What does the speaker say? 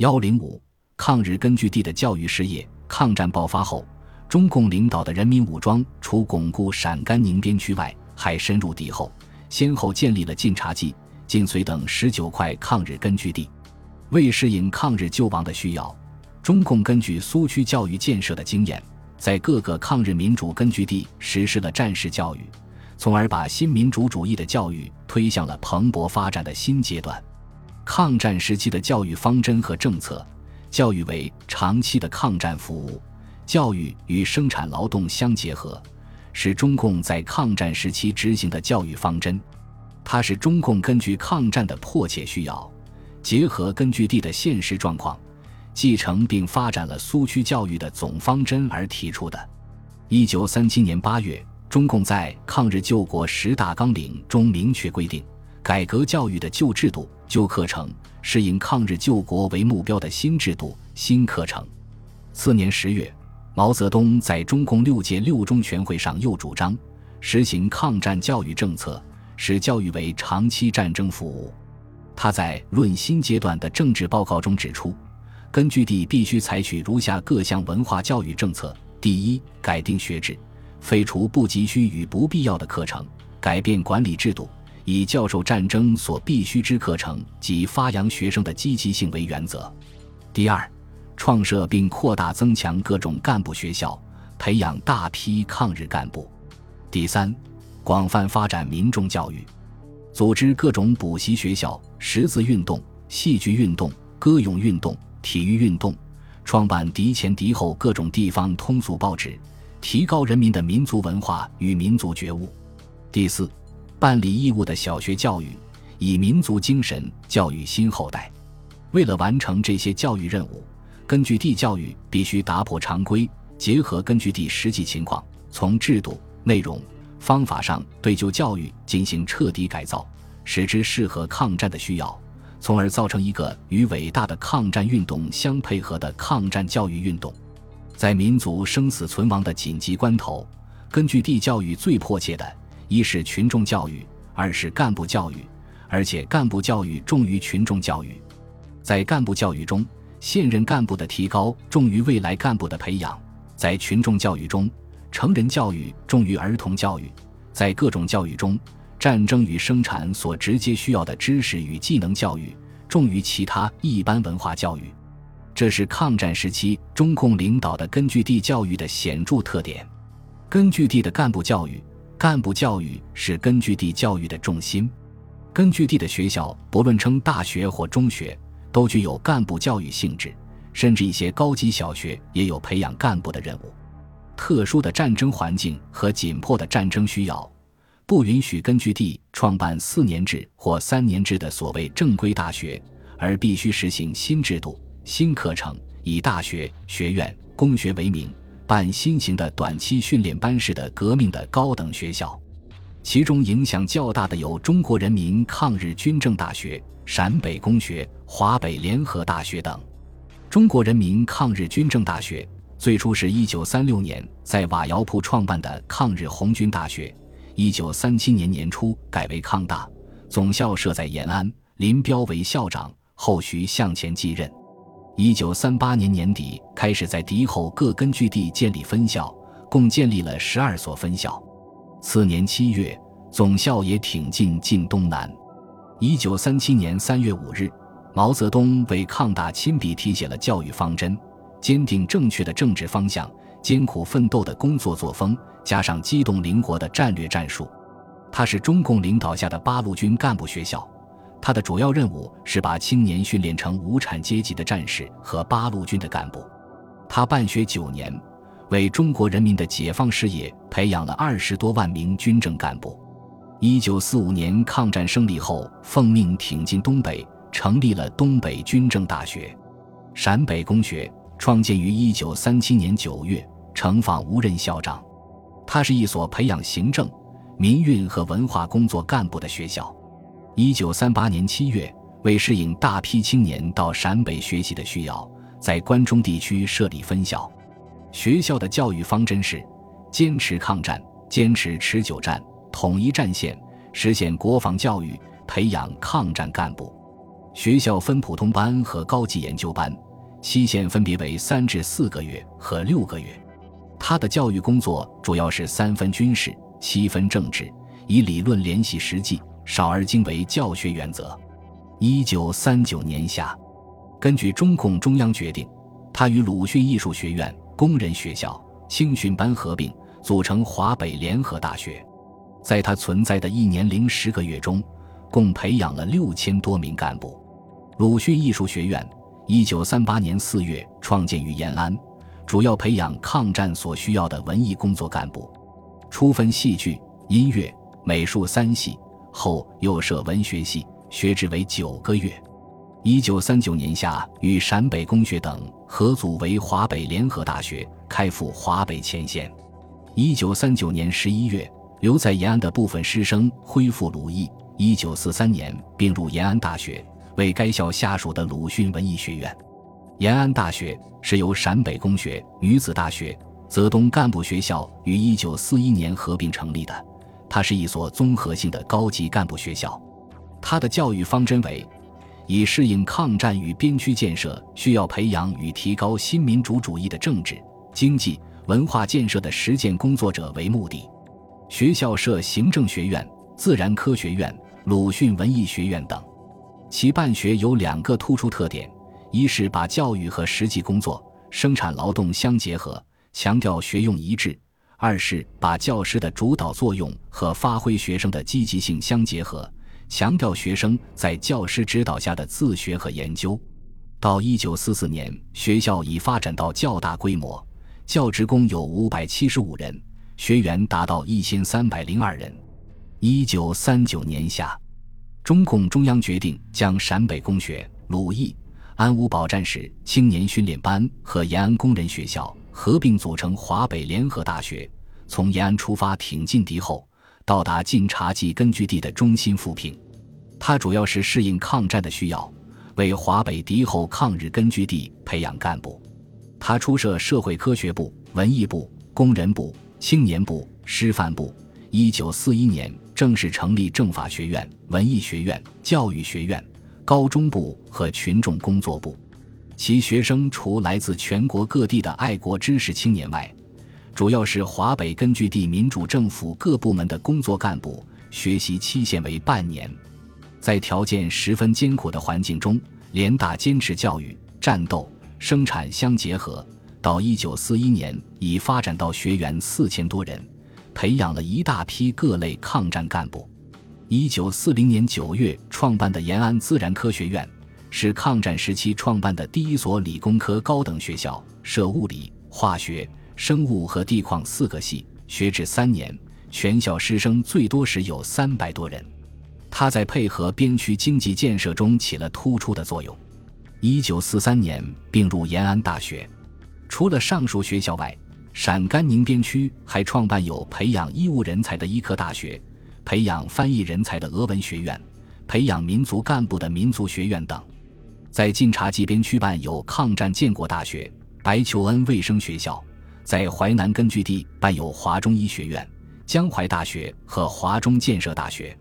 幺零五，抗日根据地的教育事业。抗战爆发后，中共领导的人民武装除巩固陕甘宁边区外，还深入敌后，先后建立了晋察冀、晋绥等十九块抗日根据地。为适应抗日救亡的需要，中共根据苏区教育建设的经验，在各个抗日民主根据地实施了战时教育，从而把新民主主义的教育推向了蓬勃发展的新阶段。抗战时期的教育方针和政策，教育为长期的抗战服务，教育与生产劳动相结合，是中共在抗战时期执行的教育方针。它是中共根据抗战的迫切需要。结合根据地的现实状况，继承并发展了苏区教育的总方针而提出的。一九三七年八月，中共在抗日救国十大纲领中明确规定，改革教育的旧制度、旧课程，适应抗日救国为目标的新制度、新课程。次年十月，毛泽东在中共六届六中全会上又主张实行抗战教育政策，使教育为长期战争服务。他在《论新阶段的政治报告》中指出，根据地必须采取如下各项文化教育政策：第一，改定学制，废除不急需与不必要的课程，改变管理制度，以教授战争所必须之课程及发扬学生的积极性为原则；第二，创设并扩大增强各种干部学校，培养大批抗日干部；第三，广泛发展民众教育。组织各种补习学校、识字运动、戏剧运动、歌咏运动、体育运动，创办敌前敌后各种地方通俗报纸，提高人民的民族文化与民族觉悟。第四，办理义务的小学教育，以民族精神教育新后代。为了完成这些教育任务，根据地教育必须打破常规，结合根据地实际情况，从制度、内容。方法上对旧教育进行彻底改造，使之适合抗战的需要，从而造成一个与伟大的抗战运动相配合的抗战教育运动。在民族生死存亡的紧急关头，根据地教育最迫切的，一是群众教育，二是干部教育，而且干部教育重于群众教育。在干部教育中，现任干部的提高重于未来干部的培养；在群众教育中，成人教育重于儿童教育，在各种教育中，战争与生产所直接需要的知识与技能教育重于其他一般文化教育，这是抗战时期中共领导的根据地教育的显著特点。根据地的干部教育，干部教育是根据地教育的重心。根据地的学校，不论称大学或中学，都具有干部教育性质，甚至一些高级小学也有培养干部的任务。特殊的战争环境和紧迫的战争需要，不允许根据地创办四年制或三年制的所谓正规大学，而必须实行新制度、新课程，以大学、学院、公学为名，办新型的短期训练班式的革命的高等学校。其中影响较大的有中国人民抗日军政大学、陕北工学、华北联合大学等。中国人民抗日军政大学。最初是一九三六年在瓦窑铺创办的抗日红军大学，一九三七年年初改为抗大，总校设在延安，林彪为校长，后徐向前继任。一九三八年年底开始在敌后各根据地建立分校，共建立了十二所分校。次年七月，总校也挺进晋东南。一九三七年三月五日，毛泽东为抗大亲笔题写了教育方针。坚定正确的政治方向，艰苦奋斗的工作作风，加上机动灵活的战略战术，它是中共领导下的八路军干部学校。他的主要任务是把青年训练成无产阶级的战士和八路军的干部。他办学九年，为中国人民的解放事业培养了二十多万名军政干部。一九四五年抗战胜利后，奉命挺进东北，成立了东北军政大学、陕北公学。创建于一九三七年九月，成访无任校长。它是一所培养行政、民运和文化工作干部的学校。一九三八年七月，为适应大批青年到陕北学习的需要，在关中地区设立分校。学校的教育方针是：坚持抗战，坚持持久战，统一战线，实现国防教育，培养抗战干部。学校分普通班和高级研究班，期限分别为三至四个月和六个月。他的教育工作主要是三分军事，七分政治，以理论联系实际，少而精为教学原则。一九三九年夏，根据中共中央决定，他与鲁迅艺术学院、工人学校、青训班合并，组成华北联合大学。在他存在的一年零十个月中，共培养了六千多名干部。鲁迅艺术学院一九三八年四月创建于延安，主要培养抗战所需要的文艺工作干部，初分戏剧、音乐、美术三系，后又设文学系，学制为九个月。一九三九年夏，与陕北工学等合组为华北联合大学，开赴华北前线。一九三九年十一月。留在延安的部分师生恢复鲁艺，一九四三年并入延安大学，为该校下属的鲁迅文艺学院。延安大学是由陕北工学、女子大学、泽东干部学校于一九四一年合并成立的，它是一所综合性的高级干部学校。它的教育方针为以适应抗战与边区建设需要，培养与提高新民主主义的政治、经济、文化建设的实践工作者为目的。学校设行政学院、自然科学院、鲁迅文艺学院等，其办学有两个突出特点：一是把教育和实际工作、生产劳动相结合，强调学用一致；二是把教师的主导作用和发挥学生的积极性相结合，强调学生在教师指导下的自学和研究。到一九四四年，学校已发展到较大规模，教职工有五百七十五人。学员达到一千三百零二人。一九三九年夏，中共中央决定将陕北工学、鲁艺、安武保战士青年训练班和延安工人学校合并组成华北联合大学，从延安出发挺进敌后，到达晋察冀根据地的中心富平。它主要是适应抗战的需要，为华北敌后抗日根据地培养干部。他初设社会科学部、文艺部、工人部。青年部、师范部，一九四一年正式成立政法学院、文艺学院、教育学院、高中部和群众工作部。其学生除来自全国各地的爱国知识青年外，主要是华北根据地民主政府各部门的工作干部，学习期限为半年。在条件十分艰苦的环境中，联大坚持教育、战斗、生产相结合。到一九四一年，已发展到学员四千多人，培养了一大批各类抗战干部。一九四零年九月创办的延安自然科学院，是抗战时期创办的第一所理工科高等学校，设物理、化学、生物和地矿四个系，学制三年，全校师生最多时有三百多人。他在配合边区经济建设中起了突出的作用。一九四三年并入延安大学。除了上述学校外，陕甘宁边区还创办有培养医务人才的医科大学、培养翻译人才的俄文学院、培养民族干部的民族学院等。在晋察冀边区办有抗战建国大学、白求恩卫生学校；在淮南根据地办有华中医学院、江淮大学和华中建设大学。